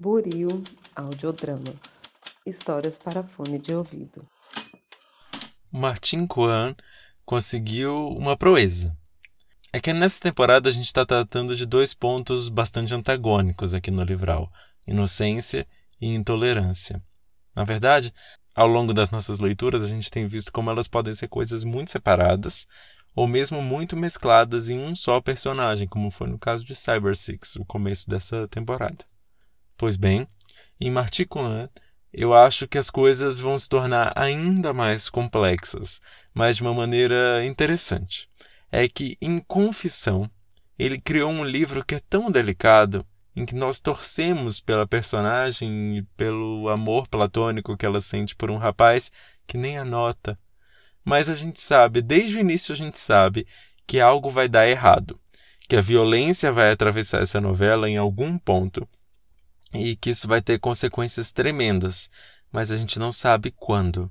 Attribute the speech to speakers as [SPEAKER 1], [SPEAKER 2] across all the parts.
[SPEAKER 1] Buril Audiodramas Histórias para fone de ouvido.
[SPEAKER 2] Martin Kwan conseguiu uma proeza. É que nessa temporada a gente está tratando de dois pontos bastante antagônicos aqui no livral: inocência e intolerância. Na verdade, ao longo das nossas leituras, a gente tem visto como elas podem ser coisas muito separadas ou mesmo muito mescladas em um só personagem, como foi no caso de Cyber Six, o começo dessa temporada. Pois bem, em Marticuan, eu acho que as coisas vão se tornar ainda mais complexas, mas de uma maneira interessante. É que, em Confissão, ele criou um livro que é tão delicado, em que nós torcemos pela personagem e pelo amor platônico que ela sente por um rapaz que nem anota. Mas a gente sabe, desde o início a gente sabe, que algo vai dar errado, que a violência vai atravessar essa novela em algum ponto e que isso vai ter consequências tremendas, mas a gente não sabe quando.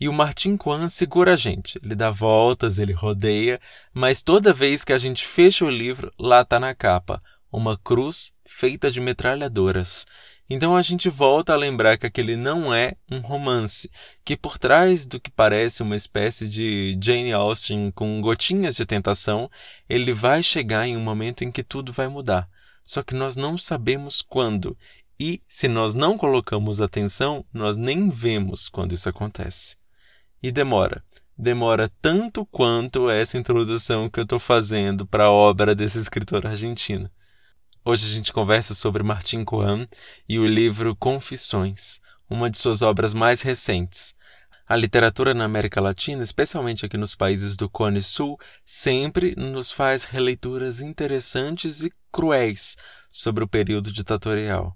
[SPEAKER 2] E o Martin Kwan segura a gente. Ele dá voltas, ele rodeia, mas toda vez que a gente fecha o livro, lá está na capa uma cruz feita de metralhadoras. Então a gente volta a lembrar que aquele não é um romance, que por trás do que parece uma espécie de Jane Austen com gotinhas de tentação, ele vai chegar em um momento em que tudo vai mudar. Só que nós não sabemos quando. E se nós não colocamos atenção, nós nem vemos quando isso acontece. E demora. Demora tanto quanto essa introdução que eu estou fazendo para a obra desse escritor argentino. Hoje a gente conversa sobre Martin Coan e o livro Confissões, uma de suas obras mais recentes. A literatura na América Latina, especialmente aqui nos países do Cone Sul, sempre nos faz releituras interessantes e cruéis sobre o período ditatorial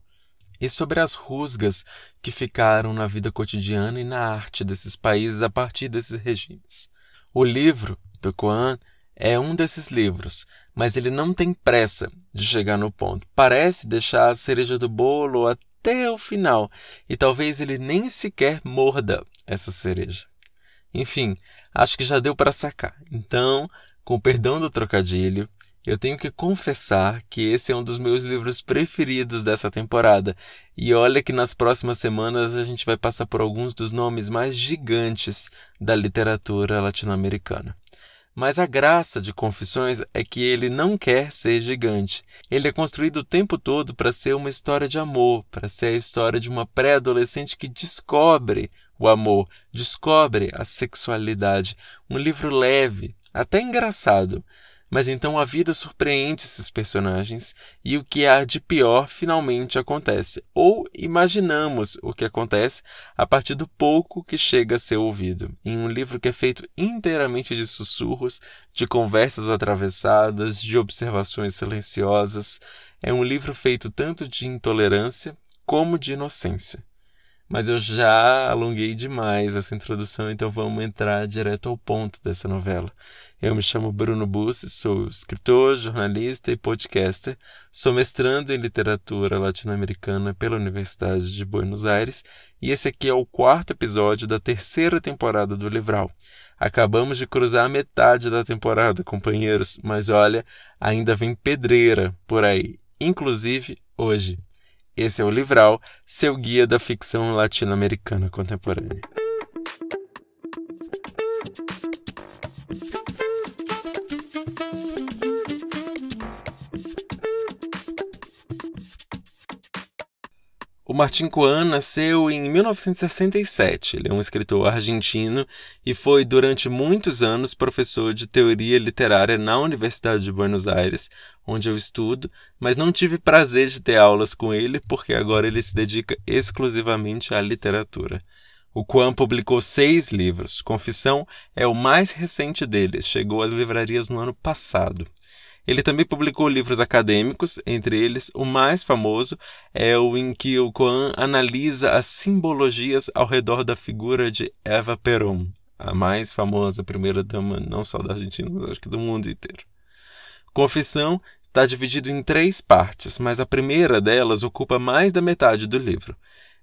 [SPEAKER 2] e sobre as rusgas que ficaram na vida cotidiana e na arte desses países a partir desses regimes. O livro do Coan é um desses livros, mas ele não tem pressa de chegar no ponto. Parece deixar a cereja do bolo até o final e talvez ele nem sequer morda essa cereja. Enfim, acho que já deu para sacar. Então, com o perdão do trocadilho, eu tenho que confessar que esse é um dos meus livros preferidos dessa temporada. E olha que nas próximas semanas a gente vai passar por alguns dos nomes mais gigantes da literatura latino-americana. Mas a graça de Confissões é que ele não quer ser gigante. Ele é construído o tempo todo para ser uma história de amor, para ser a história de uma pré-adolescente que descobre o amor, descobre a sexualidade. Um livro leve, até engraçado, mas então a vida surpreende esses personagens e o que há de pior finalmente acontece. Ou imaginamos o que acontece a partir do pouco que chega a ser ouvido. Em um livro que é feito inteiramente de sussurros, de conversas atravessadas, de observações silenciosas. É um livro feito tanto de intolerância como de inocência. Mas eu já alonguei demais essa introdução, então vamos entrar direto ao ponto dessa novela. Eu me chamo Bruno Bussi, sou escritor, jornalista e podcaster, sou mestrando em literatura latino-americana pela Universidade de Buenos Aires e esse aqui é o quarto episódio da terceira temporada do Livral. Acabamos de cruzar a metade da temporada, companheiros, mas olha, ainda vem pedreira por aí, inclusive hoje. Esse é o Livral, seu guia da ficção latino-americana contemporânea. Martin Coan nasceu em 1967. Ele é um escritor argentino e foi durante muitos anos professor de teoria literária na Universidade de Buenos Aires, onde eu estudo, mas não tive prazer de ter aulas com ele porque agora ele se dedica exclusivamente à literatura. O Quan publicou seis livros. Confissão é o mais recente deles, chegou às livrarias no ano passado. Ele também publicou livros acadêmicos, entre eles o mais famoso é o em que o Coan analisa as simbologias ao redor da figura de Eva Perón, a mais famosa primeira-dama não só da Argentina, mas acho que do mundo inteiro. Confissão está dividido em três partes, mas a primeira delas ocupa mais da metade do livro.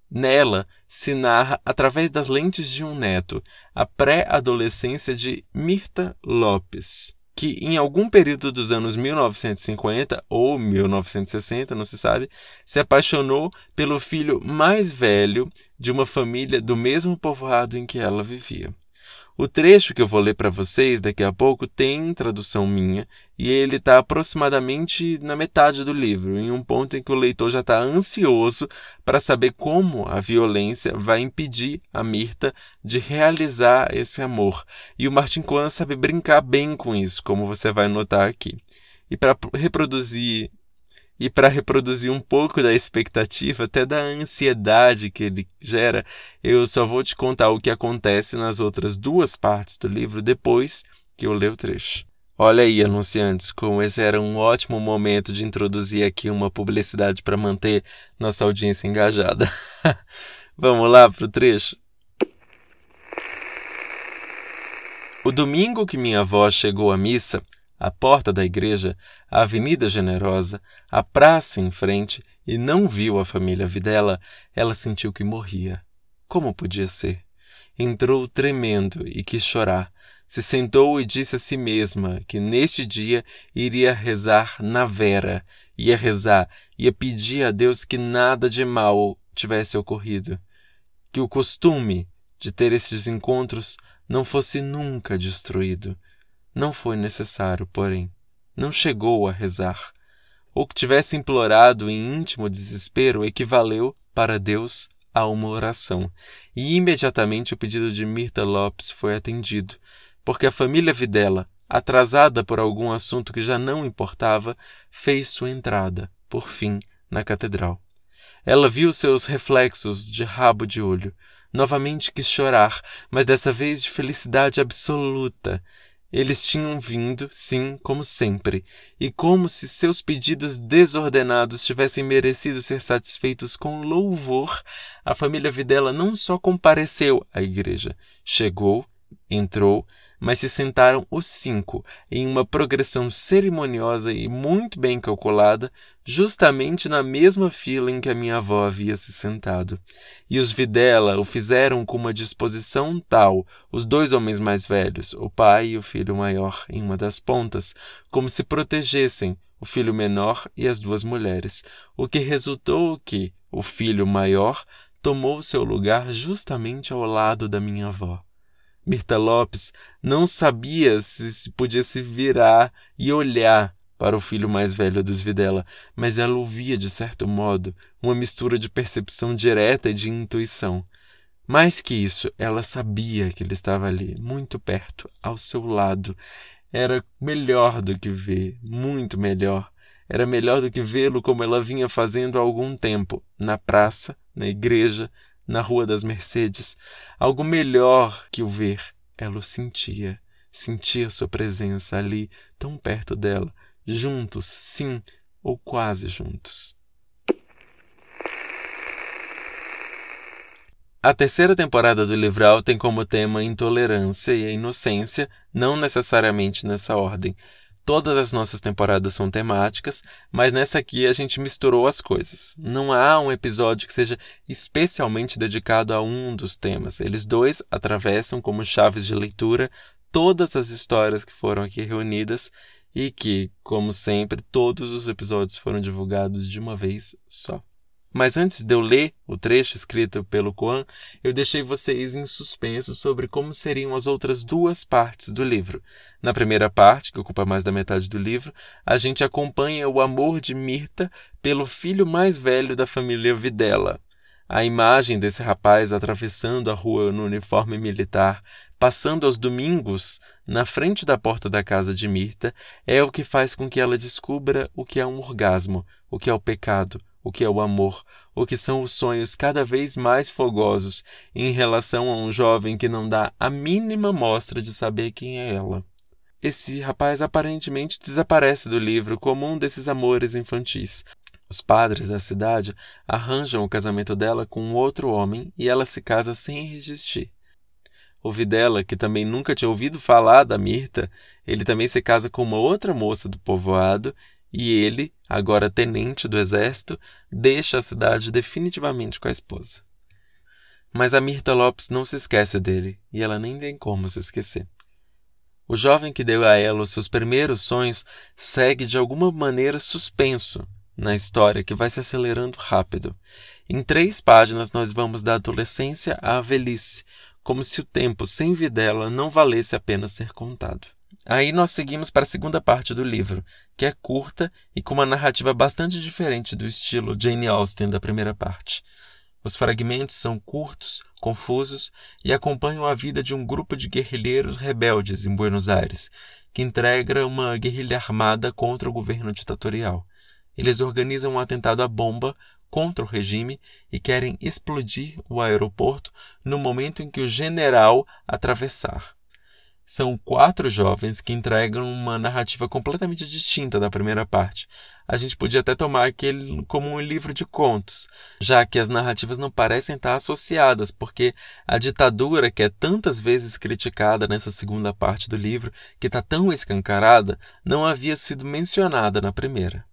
[SPEAKER 2] Nela se narra, através das lentes de um neto, a pré-adolescência de Mirta Lopes que em algum período dos anos 1950 ou 1960, não se sabe, se apaixonou pelo filho mais velho de uma família do mesmo povoado em que ela vivia. O trecho que eu vou ler para vocês daqui a pouco tem tradução minha e ele está aproximadamente na metade do livro, em um ponto em que o leitor já está ansioso para saber como a violência vai impedir a Mirta de realizar esse amor. E o Martin Kwan sabe brincar bem com isso, como você vai notar aqui. E para reproduzir e para reproduzir um pouco da expectativa, até da ansiedade que ele gera, eu só vou te contar o que acontece nas outras duas partes do livro depois que eu ler o trecho. Olha aí, anunciantes, como esse era um ótimo momento de introduzir aqui uma publicidade para manter nossa audiência engajada. Vamos lá para o trecho? O domingo que minha avó chegou à missa, a porta da igreja, a Avenida Generosa, a praça em frente, e não viu a família Videla, ela sentiu que morria. Como podia ser? Entrou tremendo e quis chorar. Se sentou e disse a si mesma que neste dia iria rezar na vera, ia rezar, ia pedir a Deus que nada de mal tivesse ocorrido, que o costume de ter esses encontros não fosse nunca destruído, não foi necessário, porém. Não chegou a rezar. Ou que tivesse implorado em íntimo desespero equivaleu, para Deus, a uma oração. E imediatamente o pedido de Mirta Lopes foi atendido, porque a família Videla, atrasada por algum assunto que já não importava, fez sua entrada, por fim, na catedral. Ela viu seus reflexos de rabo de olho. Novamente quis chorar, mas dessa vez de felicidade absoluta. Eles tinham vindo, sim, como sempre, e como se seus pedidos desordenados tivessem merecido ser satisfeitos com louvor, a família Videla não só compareceu à igreja, chegou, entrou, mas se sentaram os cinco em uma progressão cerimoniosa e muito bem calculada, justamente na mesma fila em que a minha avó havia se sentado. E os Videla o fizeram com uma disposição tal, os dois homens mais velhos, o pai e o filho maior, em uma das pontas, como se protegessem o filho menor e as duas mulheres, o que resultou que o filho maior tomou seu lugar justamente ao lado da minha avó. Mirta Lopes não sabia se podia se virar e olhar para o filho mais velho dos Videla, mas ela ouvia, de certo modo, uma mistura de percepção direta e de intuição. Mais que isso, ela sabia que ele estava ali, muito perto, ao seu lado. Era melhor do que ver, muito melhor. Era melhor do que vê-lo como ela vinha fazendo há algum tempo, na praça, na igreja, na Rua das Mercedes, algo melhor que o ver. Ela o sentia, sentia sua presença ali, tão perto dela, juntos, sim, ou quase juntos. A terceira temporada do Livral tem como tema a intolerância e a inocência, não necessariamente nessa ordem. Todas as nossas temporadas são temáticas, mas nessa aqui a gente misturou as coisas. Não há um episódio que seja especialmente dedicado a um dos temas. Eles dois atravessam como chaves de leitura todas as histórias que foram aqui reunidas e que, como sempre, todos os episódios foram divulgados de uma vez só. Mas antes de eu ler o trecho escrito pelo Kwan, eu deixei vocês em suspenso sobre como seriam as outras duas partes do livro. Na primeira parte, que ocupa mais da metade do livro, a gente acompanha o amor de Mirta pelo filho mais velho da família Videla. A imagem desse rapaz atravessando a rua no uniforme militar, passando aos domingos na frente da porta da casa de Mirta, é o que faz com que ela descubra o que é um orgasmo, o que é o pecado, o que é o amor, o que são os sonhos cada vez mais fogosos em relação a um jovem que não dá a mínima mostra de saber quem é ela. Esse rapaz aparentemente desaparece do livro como um desses amores infantis. Os padres da cidade arranjam o casamento dela com outro homem e ela se casa sem resistir. O Videla, que também nunca tinha ouvido falar da Mirta, ele também se casa com uma outra moça do povoado e ele, agora tenente do exército, deixa a cidade definitivamente com a esposa. Mas a Mirta Lopes não se esquece dele, e ela nem tem como se esquecer. O jovem que deu a ela os seus primeiros sonhos segue de alguma maneira suspenso na história que vai se acelerando rápido. Em três páginas, nós vamos da adolescência à velhice, como se o tempo sem Videla não valesse a pena ser contado. Aí nós seguimos para a segunda parte do livro, que é curta e com uma narrativa bastante diferente do estilo Jane Austen da primeira parte. Os fragmentos são curtos, confusos e acompanham a vida de um grupo de guerrilheiros rebeldes em Buenos Aires, que integra uma guerrilha armada contra o governo ditatorial. Eles organizam um atentado à bomba contra o regime e querem explodir o aeroporto no momento em que o general atravessar. São quatro jovens que entregam uma narrativa completamente distinta da primeira parte. A gente podia até tomar aquele como um livro de contos, já que as narrativas não parecem estar associadas, porque a ditadura, que é tantas vezes criticada nessa segunda parte do livro, que está tão escancarada, não havia sido mencionada na primeira.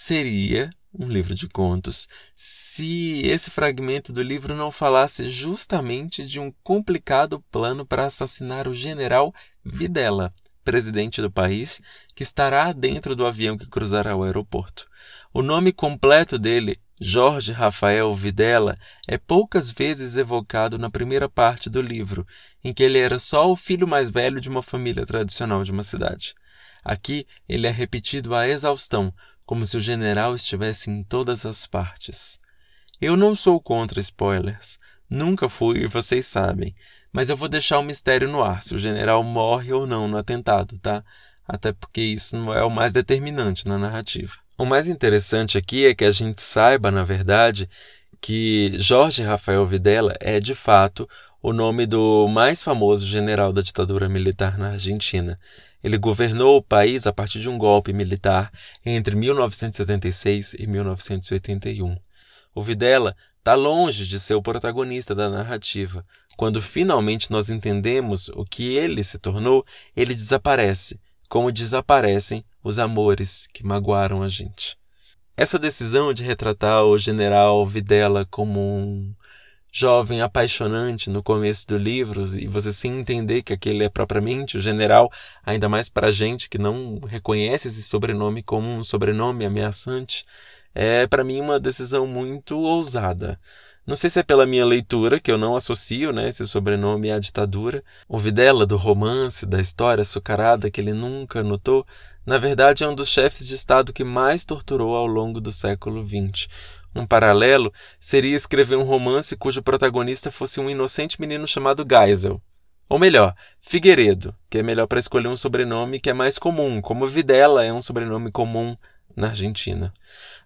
[SPEAKER 2] Seria um livro de contos, se esse fragmento do livro não falasse justamente de um complicado plano para assassinar o general Videla, presidente do país, que estará dentro do avião que cruzará o aeroporto. O nome completo dele, Jorge Rafael Videla, é poucas vezes evocado na primeira parte do livro, em que ele era só o filho mais velho de uma família tradicional de uma cidade. Aqui ele é repetido à exaustão, como se o general estivesse em todas as partes. Eu não sou contra spoilers, nunca fui e vocês sabem, mas eu vou deixar o mistério no ar se o general morre ou não no atentado, tá? Até porque isso não é o mais determinante na narrativa. O mais interessante aqui é que a gente saiba, na verdade, que Jorge Rafael Videla é de fato o nome do mais famoso general da ditadura militar na Argentina. Ele governou o país a partir de um golpe militar entre 1976 e 1981. O Videla está longe de ser o protagonista da narrativa. Quando finalmente nós entendemos o que ele se tornou, ele desaparece, como desaparecem os amores que magoaram a gente. Essa decisão de retratar o general Videla como um jovem apaixonante no começo do livro e você sem entender que aquele é propriamente o general, ainda mais para gente que não reconhece esse sobrenome como um sobrenome ameaçante, é para mim uma decisão muito ousada. Não sei se é pela minha leitura, que eu não associo né, esse sobrenome à ditadura. O Videla, do romance, da história açucarada que ele nunca notou, na verdade é um dos chefes de Estado que mais torturou ao longo do século XX. Um paralelo seria escrever um romance cujo protagonista fosse um inocente menino chamado Geisel. Ou melhor, Figueiredo, que é melhor para escolher um sobrenome que é mais comum, como Videla é um sobrenome comum na Argentina.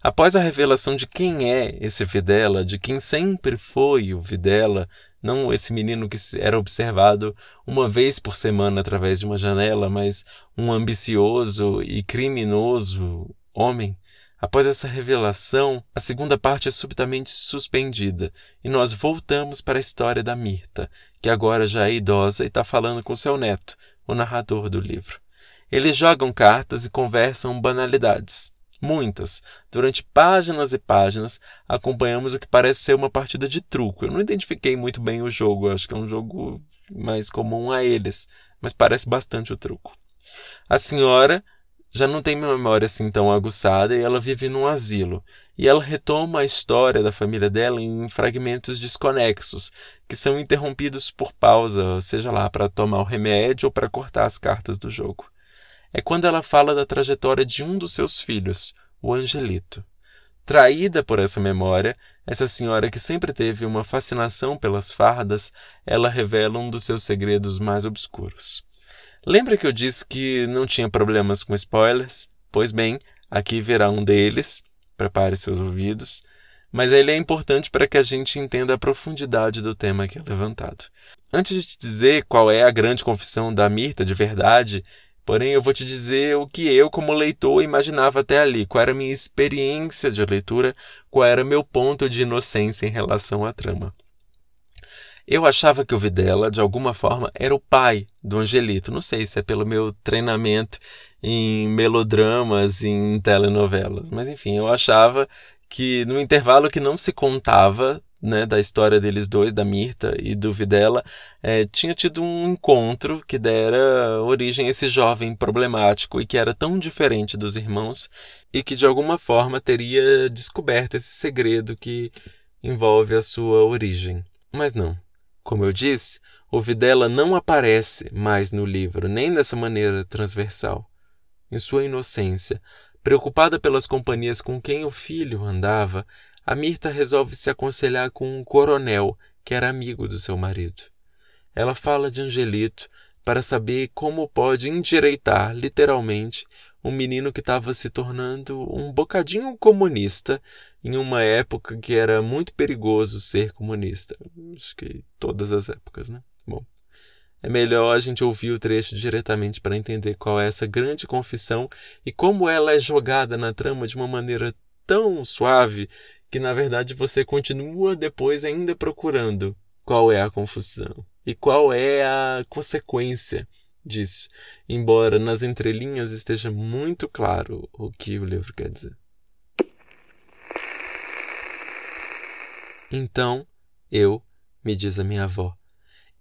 [SPEAKER 2] Após a revelação de quem é esse Videla, de quem sempre foi o Videla, não esse menino que era observado uma vez por semana através de uma janela, mas um ambicioso e criminoso homem, Após essa revelação, a segunda parte é subitamente suspendida e nós voltamos para a história da Mirta, que agora já é idosa e está falando com seu neto, o narrador do livro. Eles jogam cartas e conversam banalidades. Muitas. Durante páginas e páginas, acompanhamos o que parece ser uma partida de truco. Eu não identifiquei muito bem o jogo, acho que é um jogo mais comum a eles, mas parece bastante o truco. A senhora já não tem memória assim tão aguçada e ela vive num asilo. E ela retoma a história da família dela em fragmentos desconexos, que são interrompidos por pausa, seja lá para tomar o remédio ou para cortar as cartas do jogo. É quando ela fala da trajetória de um dos seus filhos, o Angelito. Traída por essa memória, essa senhora que sempre teve uma fascinação pelas fardas, ela revela um dos seus segredos mais obscuros. Lembra que eu disse que não tinha problemas com spoilers? Pois bem, aqui verá um deles. Prepare seus ouvidos. Mas ele é importante para que a gente entenda a profundidade do tema que é levantado. Antes de te dizer qual é a grande confissão da Mirta de verdade, porém eu vou te dizer o que eu, como leitor, imaginava até ali, qual era a minha experiência de leitura, qual era meu ponto de inocência em relação à trama. Eu achava que o Videla, de alguma forma, era o pai do Angelito. Não sei se é pelo meu treinamento em melodramas, em telenovelas, mas enfim, eu achava que no intervalo que não se contava né, da história deles dois, da Mirta e do Videla, é, tinha tido um encontro que dera origem a esse jovem problemático e que era tão diferente dos irmãos e que de alguma forma teria descoberto esse segredo que envolve a sua origem. Mas não. Como eu disse, o Videla não aparece mais no livro, nem dessa maneira transversal. Em sua inocência, preocupada pelas companhias com quem o filho andava, a Mirta resolve se aconselhar com um coronel que era amigo do seu marido. Ela fala de Angelito para saber como pode endireitar, literalmente, um menino que estava se tornando um bocadinho comunista em uma época que era muito perigoso ser comunista. Acho que todas as épocas, né? Bom, é melhor a gente ouvir o trecho diretamente para entender qual é essa grande confissão e como ela é jogada na trama de uma maneira tão suave que na verdade você continua depois ainda procurando qual é a confusão e qual é a consequência disso, embora nas entrelinhas esteja muito claro o que o livro quer dizer. Então, eu, me diz a minha avó,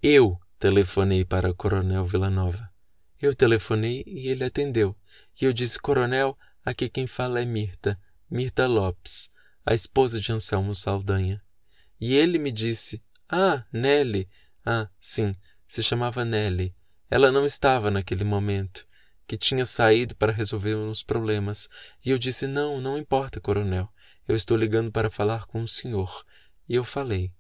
[SPEAKER 2] eu telefonei para o Coronel Villanova. Eu telefonei e ele atendeu. E eu disse: Coronel, aqui quem fala é Mirta, Mirta Lopes a esposa de Anselmo Saldanha. E ele me disse: Ah, Nelly. Ah, sim, se chamava Nelly. Ela não estava naquele momento, que tinha saído para resolver uns problemas. E eu disse: Não, não importa, coronel. Eu estou ligando para falar com o senhor. E eu falei.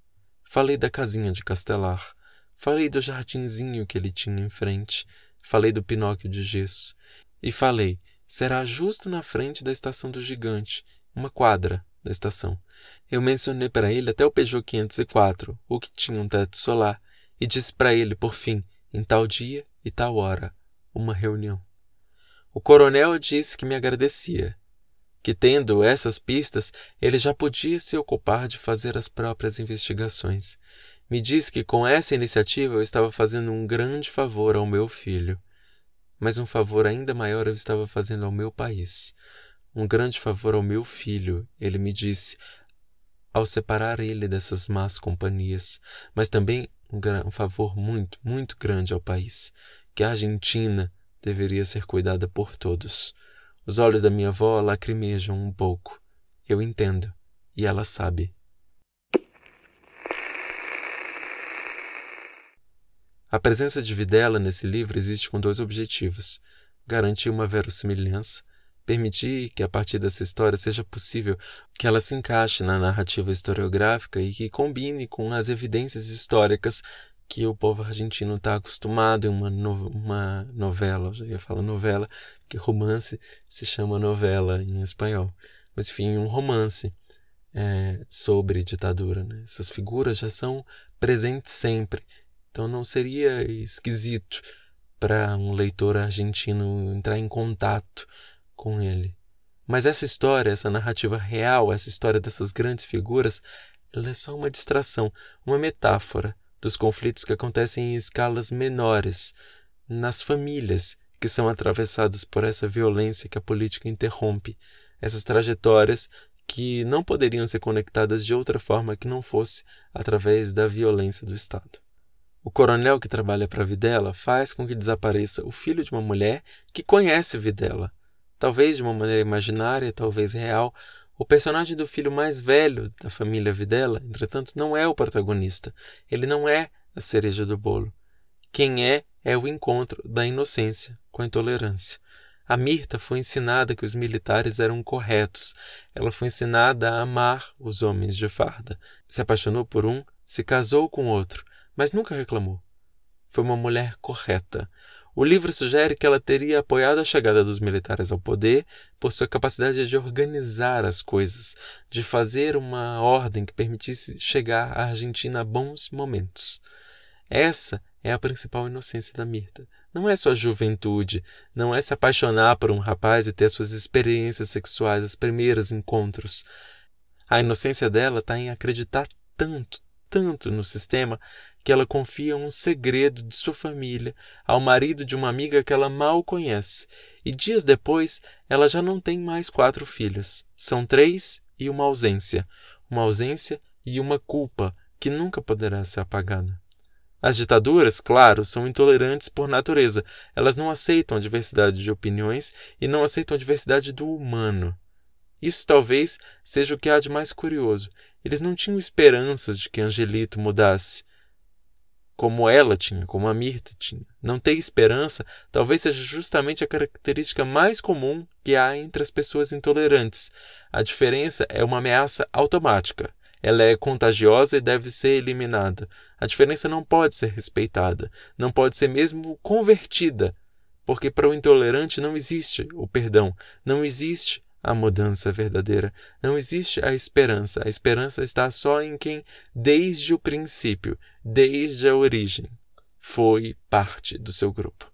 [SPEAKER 2] Falei da casinha de Castelar. Falei do jardinzinho que ele tinha em frente. Falei do Pinóquio de gesso. E falei: será justo na frente da estação do gigante, uma quadra, da estação. Eu mencionei para ele até o Peugeot 504, o que tinha um teto solar, e disse para ele, por fim, em tal dia e tal hora, uma reunião. O coronel disse que me agradecia, que tendo essas pistas, ele já podia se ocupar de fazer as próprias investigações. Me disse que com essa iniciativa eu estava fazendo um grande favor ao meu filho, mas um favor ainda maior eu estava fazendo ao meu país um grande favor ao meu filho, ele me disse, ao separar ele dessas más companhias, mas também um, um favor muito, muito grande ao país, que a Argentina deveria ser cuidada por todos. Os olhos da minha avó lacrimejam um pouco. Eu entendo, e ela sabe. A presença de Videla nesse livro existe com dois objetivos: garantir uma verossimilhança permitir que a partir dessa história seja possível que ela se encaixe na narrativa historiográfica e que combine com as evidências históricas que o povo argentino está acostumado em uma, no, uma novela, eu já ia falar novela, que romance se chama novela em espanhol, mas enfim, um romance é, sobre ditadura. Né? Essas figuras já são presentes sempre, então não seria esquisito para um leitor argentino entrar em contato com ele. Mas essa história, essa narrativa real, essa história dessas grandes figuras, ela é só uma distração, uma metáfora dos conflitos que acontecem em escalas menores, nas famílias que são atravessadas por essa violência que a política interrompe, essas trajetórias que não poderiam ser conectadas de outra forma que não fosse através da violência do Estado. O coronel que trabalha para Videla faz com que desapareça o filho de uma mulher que conhece Videla talvez de uma maneira imaginária, talvez real. O personagem do filho mais velho da família Videla, entretanto, não é o protagonista. Ele não é a cereja do bolo. Quem é é o encontro da inocência com a intolerância. A Mirta foi ensinada que os militares eram corretos. Ela foi ensinada a amar os homens de farda. Se apaixonou por um, se casou com outro, mas nunca reclamou. Foi uma mulher correta. O livro sugere que ela teria apoiado a chegada dos militares ao poder por sua capacidade de organizar as coisas, de fazer uma ordem que permitisse chegar à Argentina a bons momentos. Essa é a principal inocência da Mirta. Não é sua juventude, não é se apaixonar por um rapaz e ter suas experiências sexuais, os primeiros encontros. A inocência dela está em acreditar tanto, tanto no sistema que ela confia um segredo de sua família ao marido de uma amiga que ela mal conhece, e dias depois ela já não tem mais quatro filhos. São três e uma ausência. Uma ausência e uma culpa que nunca poderá ser apagada. As ditaduras, claro, são intolerantes por natureza. Elas não aceitam a diversidade de opiniões e não aceitam a diversidade do humano. Isso talvez seja o que há de mais curioso. Eles não tinham esperanças de que Angelito mudasse, como ela tinha, como a Mirta tinha. Não ter esperança talvez seja justamente a característica mais comum que há entre as pessoas intolerantes. A diferença é uma ameaça automática. Ela é contagiosa e deve ser eliminada. A diferença não pode ser respeitada, não pode ser mesmo convertida, porque para o intolerante não existe o perdão, não existe a mudança verdadeira, não existe a esperança. A esperança está só em quem, desde o princípio, desde a origem, foi parte do seu grupo.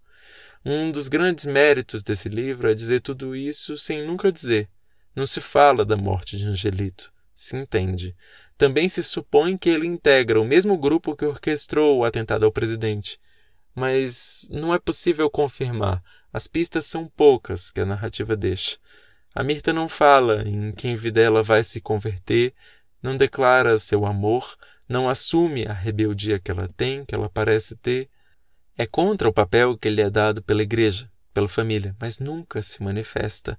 [SPEAKER 2] Um dos grandes méritos desse livro é dizer tudo isso sem nunca dizer. Não se fala da morte de Angelito se entende. Também se supõe que ele integra o mesmo grupo que orquestrou o atentado ao presidente. Mas não é possível confirmar. As pistas são poucas que a narrativa deixa. A Mirta não fala em quem Videla vai se converter, não declara seu amor, não assume a rebeldia que ela tem, que ela parece ter. É contra o papel que lhe é dado pela igreja, pela família, mas nunca se manifesta.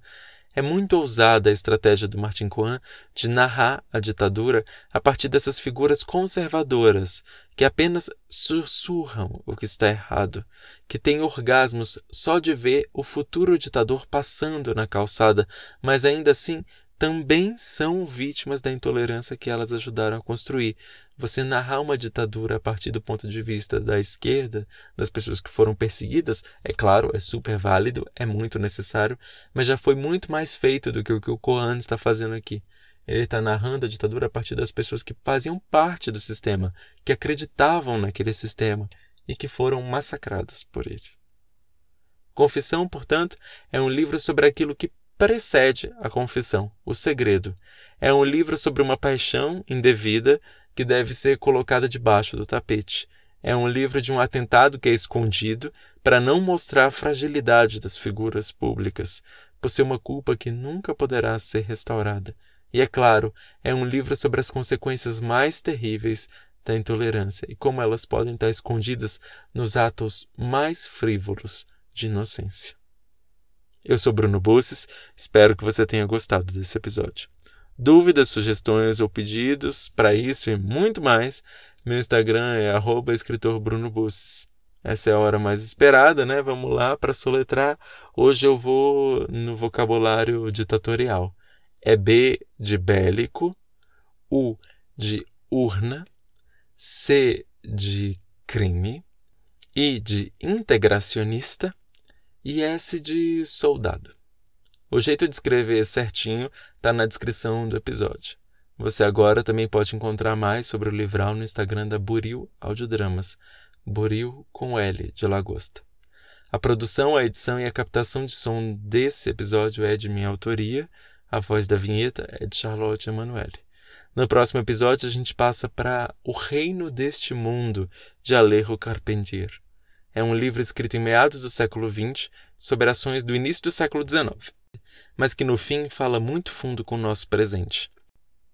[SPEAKER 2] É muito ousada a estratégia do Martin Coan de narrar a ditadura a partir dessas figuras conservadoras que apenas sussurram o que está errado, que têm orgasmos só de ver o futuro ditador passando na calçada, mas ainda assim também são vítimas da intolerância que elas ajudaram a construir. Você narrar uma ditadura a partir do ponto de vista da esquerda, das pessoas que foram perseguidas, é claro, é super válido, é muito necessário, mas já foi muito mais feito do que o que o Coan está fazendo aqui. Ele está narrando a ditadura a partir das pessoas que faziam parte do sistema, que acreditavam naquele sistema e que foram massacradas por ele. Confissão, portanto, é um livro sobre aquilo que precede a confissão, o segredo. É um livro sobre uma paixão indevida que deve ser colocada debaixo do tapete. É um livro de um atentado que é escondido para não mostrar a fragilidade das figuras públicas, por ser uma culpa que nunca poderá ser restaurada. E é claro, é um livro sobre as consequências mais terríveis da intolerância e como elas podem estar escondidas nos atos mais frívolos de inocência. Eu sou Bruno Busses, espero que você tenha gostado desse episódio. Dúvidas, sugestões ou pedidos para isso e muito mais, meu Instagram é @escritorbrunoBusses. Essa é a hora mais esperada, né? Vamos lá para soletrar. Hoje eu vou no vocabulário ditatorial. É B de bélico, U de urna, C de crime, I de integracionista, e S de soldado. O jeito de escrever certinho está na descrição do episódio. Você agora também pode encontrar mais sobre o livral no Instagram da Buril Audiodramas, Buril com L de Lagosta. A produção, a edição e a captação de som desse episódio é de minha autoria, a voz da vinheta é de Charlotte Emanuele. No próximo episódio, a gente passa para O Reino deste Mundo, de Alejo Carpentier é um livro escrito em meados do século XX sobre ações do início do século XIX, mas que no fim fala muito fundo com o nosso presente,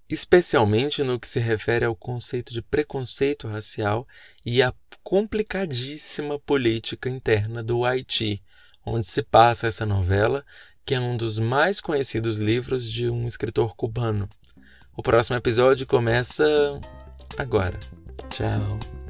[SPEAKER 2] especialmente no que se refere ao conceito de preconceito racial e à complicadíssima política interna do Haiti, onde se passa essa novela, que é um dos mais conhecidos livros de um escritor cubano. O próximo episódio começa agora. Tchau.